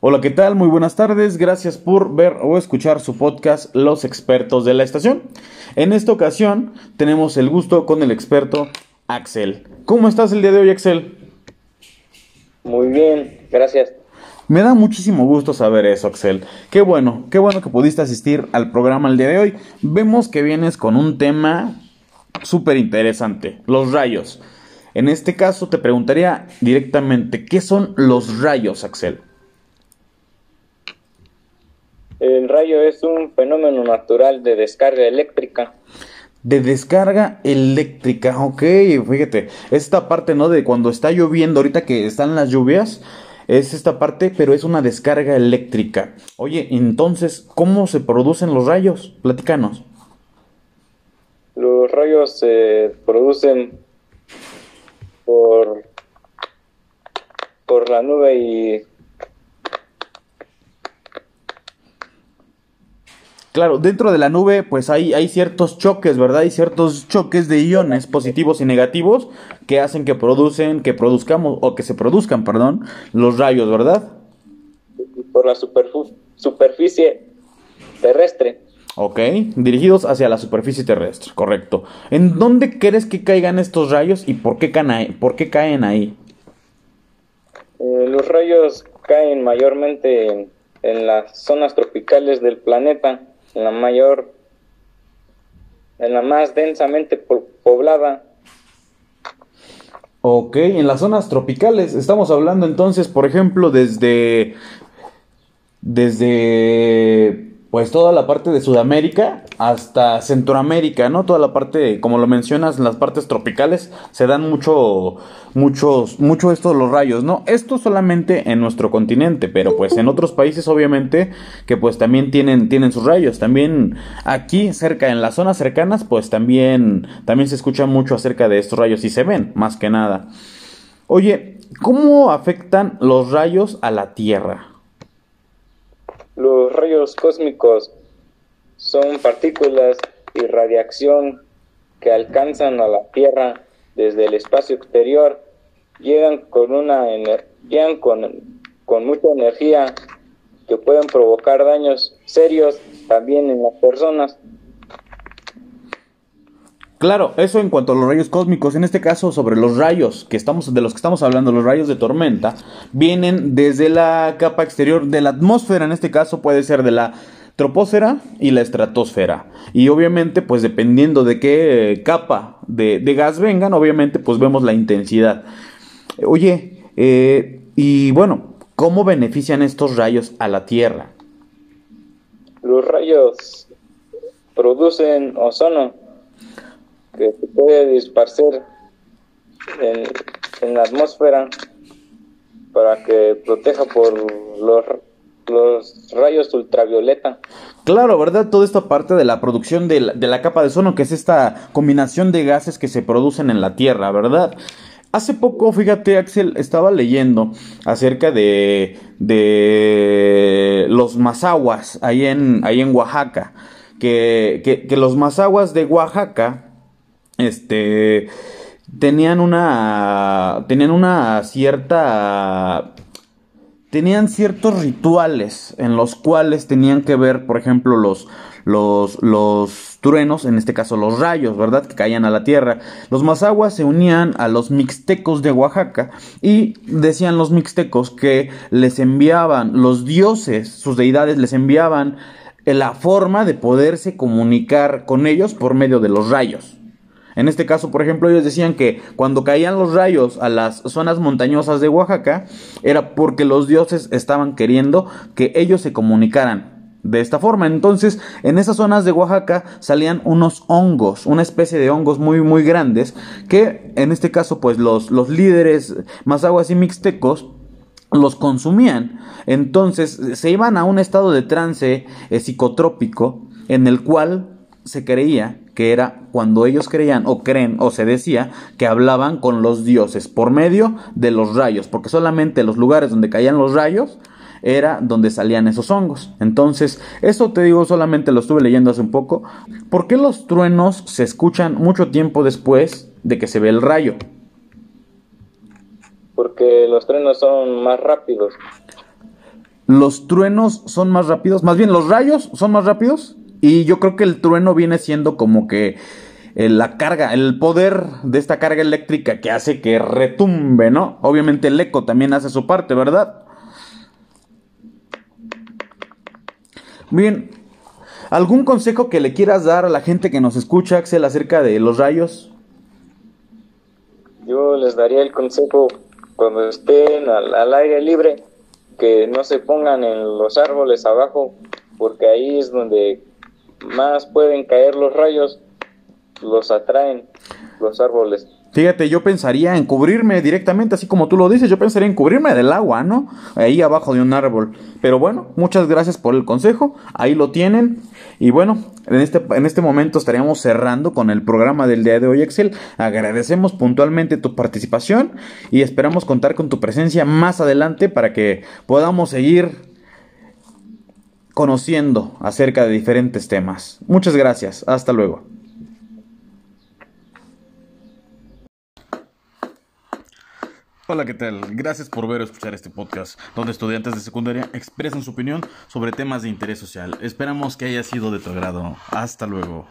Hola, ¿qué tal? Muy buenas tardes. Gracias por ver o escuchar su podcast Los expertos de la estación. En esta ocasión tenemos el gusto con el experto Axel. ¿Cómo estás el día de hoy, Axel? Muy bien, gracias. Me da muchísimo gusto saber eso, Axel. Qué bueno, qué bueno que pudiste asistir al programa el día de hoy. Vemos que vienes con un tema súper interesante, los rayos. En este caso te preguntaría directamente, ¿qué son los rayos, Axel? El rayo es un fenómeno natural de descarga eléctrica. De descarga eléctrica, ok, fíjate, esta parte, ¿no? De cuando está lloviendo, ahorita que están las lluvias, es esta parte, pero es una descarga eléctrica. Oye, entonces, ¿cómo se producen los rayos? Platícanos. Los rayos se producen por, por la nube y Claro, dentro de la nube pues hay, hay ciertos choques, ¿verdad? Hay ciertos choques de iones positivos y negativos que hacen que producen, que produzcamos, o que se produzcan, perdón, los rayos, ¿verdad? Por la superficie terrestre. Ok, dirigidos hacia la superficie terrestre, correcto. ¿En dónde crees que caigan estos rayos y por qué caen? Por qué caen ahí? Eh, los rayos caen mayormente en, en las zonas tropicales del planeta en la mayor, en la más densamente poblada. Ok, en las zonas tropicales. Estamos hablando entonces, por ejemplo, desde, desde pues toda la parte de Sudamérica hasta Centroamérica, ¿no? Toda la parte, como lo mencionas, en las partes tropicales se dan mucho, muchos, mucho esto los rayos, ¿no? Esto solamente en nuestro continente, pero pues en otros países obviamente que pues también tienen, tienen sus rayos. También aquí cerca, en las zonas cercanas, pues también, también se escucha mucho acerca de estos rayos y se ven, más que nada. Oye, ¿cómo afectan los rayos a la Tierra? Los rayos cósmicos son partículas y radiación que alcanzan a la Tierra desde el espacio exterior, llegan con una llegan con, con mucha energía que pueden provocar daños serios también en las personas. Claro, eso en cuanto a los rayos cósmicos, en este caso sobre los rayos que estamos de los que estamos hablando, los rayos de tormenta, vienen desde la capa exterior de la atmósfera, en este caso puede ser de la troposfera y la estratosfera. Y obviamente, pues dependiendo de qué capa de, gas vengan, obviamente, pues vemos la intensidad. Oye, eh, y bueno, ¿cómo benefician estos rayos a la Tierra? Los rayos producen ozono que se puede disparcer en, la atmósfera para que proteja por los, los rayos ultravioleta. Claro, ¿verdad? Toda esta parte de la producción de la, de la capa de ozono, que es esta combinación de gases que se producen en la Tierra, ¿verdad? Hace poco, fíjate, Axel, estaba leyendo acerca de, de los mazaguas ahí en, ahí en Oaxaca. Que, que, que los mazaguas de Oaxaca este, tenían una, tenían una cierta, tenían ciertos rituales en los cuales tenían que ver, por ejemplo, los, los, los truenos, en este caso los rayos, ¿verdad? Que caían a la tierra. Los mazaguas se unían a los mixtecos de Oaxaca y decían los mixtecos que les enviaban, los dioses, sus deidades les enviaban la forma de poderse comunicar con ellos por medio de los rayos. En este caso, por ejemplo, ellos decían que cuando caían los rayos a las zonas montañosas de Oaxaca, era porque los dioses estaban queriendo que ellos se comunicaran de esta forma. Entonces, en esas zonas de Oaxaca salían unos hongos, una especie de hongos muy, muy grandes, que en este caso, pues los, los líderes mazaguas y mixtecos los consumían. Entonces, se iban a un estado de trance eh, psicotrópico en el cual se creía que era cuando ellos creían o creen o se decía que hablaban con los dioses por medio de los rayos, porque solamente los lugares donde caían los rayos era donde salían esos hongos. Entonces, eso te digo, solamente lo estuve leyendo hace un poco. ¿Por qué los truenos se escuchan mucho tiempo después de que se ve el rayo? Porque los truenos son más rápidos. Los truenos son más rápidos, más bien los rayos son más rápidos. Y yo creo que el trueno viene siendo como que eh, la carga, el poder de esta carga eléctrica que hace que retumbe, ¿no? Obviamente el eco también hace su parte, ¿verdad? Bien, ¿algún consejo que le quieras dar a la gente que nos escucha, Axel, acerca de los rayos? Yo les daría el consejo cuando estén al, al aire libre que no se pongan en los árboles abajo porque ahí es donde más pueden caer los rayos los atraen los árboles. Fíjate, yo pensaría en cubrirme directamente, así como tú lo dices, yo pensaría en cubrirme del agua, ¿no? Ahí abajo de un árbol. Pero bueno, muchas gracias por el consejo, ahí lo tienen. Y bueno, en este, en este momento estaríamos cerrando con el programa del día de hoy, Excel. Agradecemos puntualmente tu participación y esperamos contar con tu presencia más adelante para que podamos seguir conociendo acerca de diferentes temas. Muchas gracias, hasta luego. Hola, ¿qué tal? Gracias por ver o escuchar este podcast, donde estudiantes de secundaria expresan su opinión sobre temas de interés social. Esperamos que haya sido de tu agrado. Hasta luego.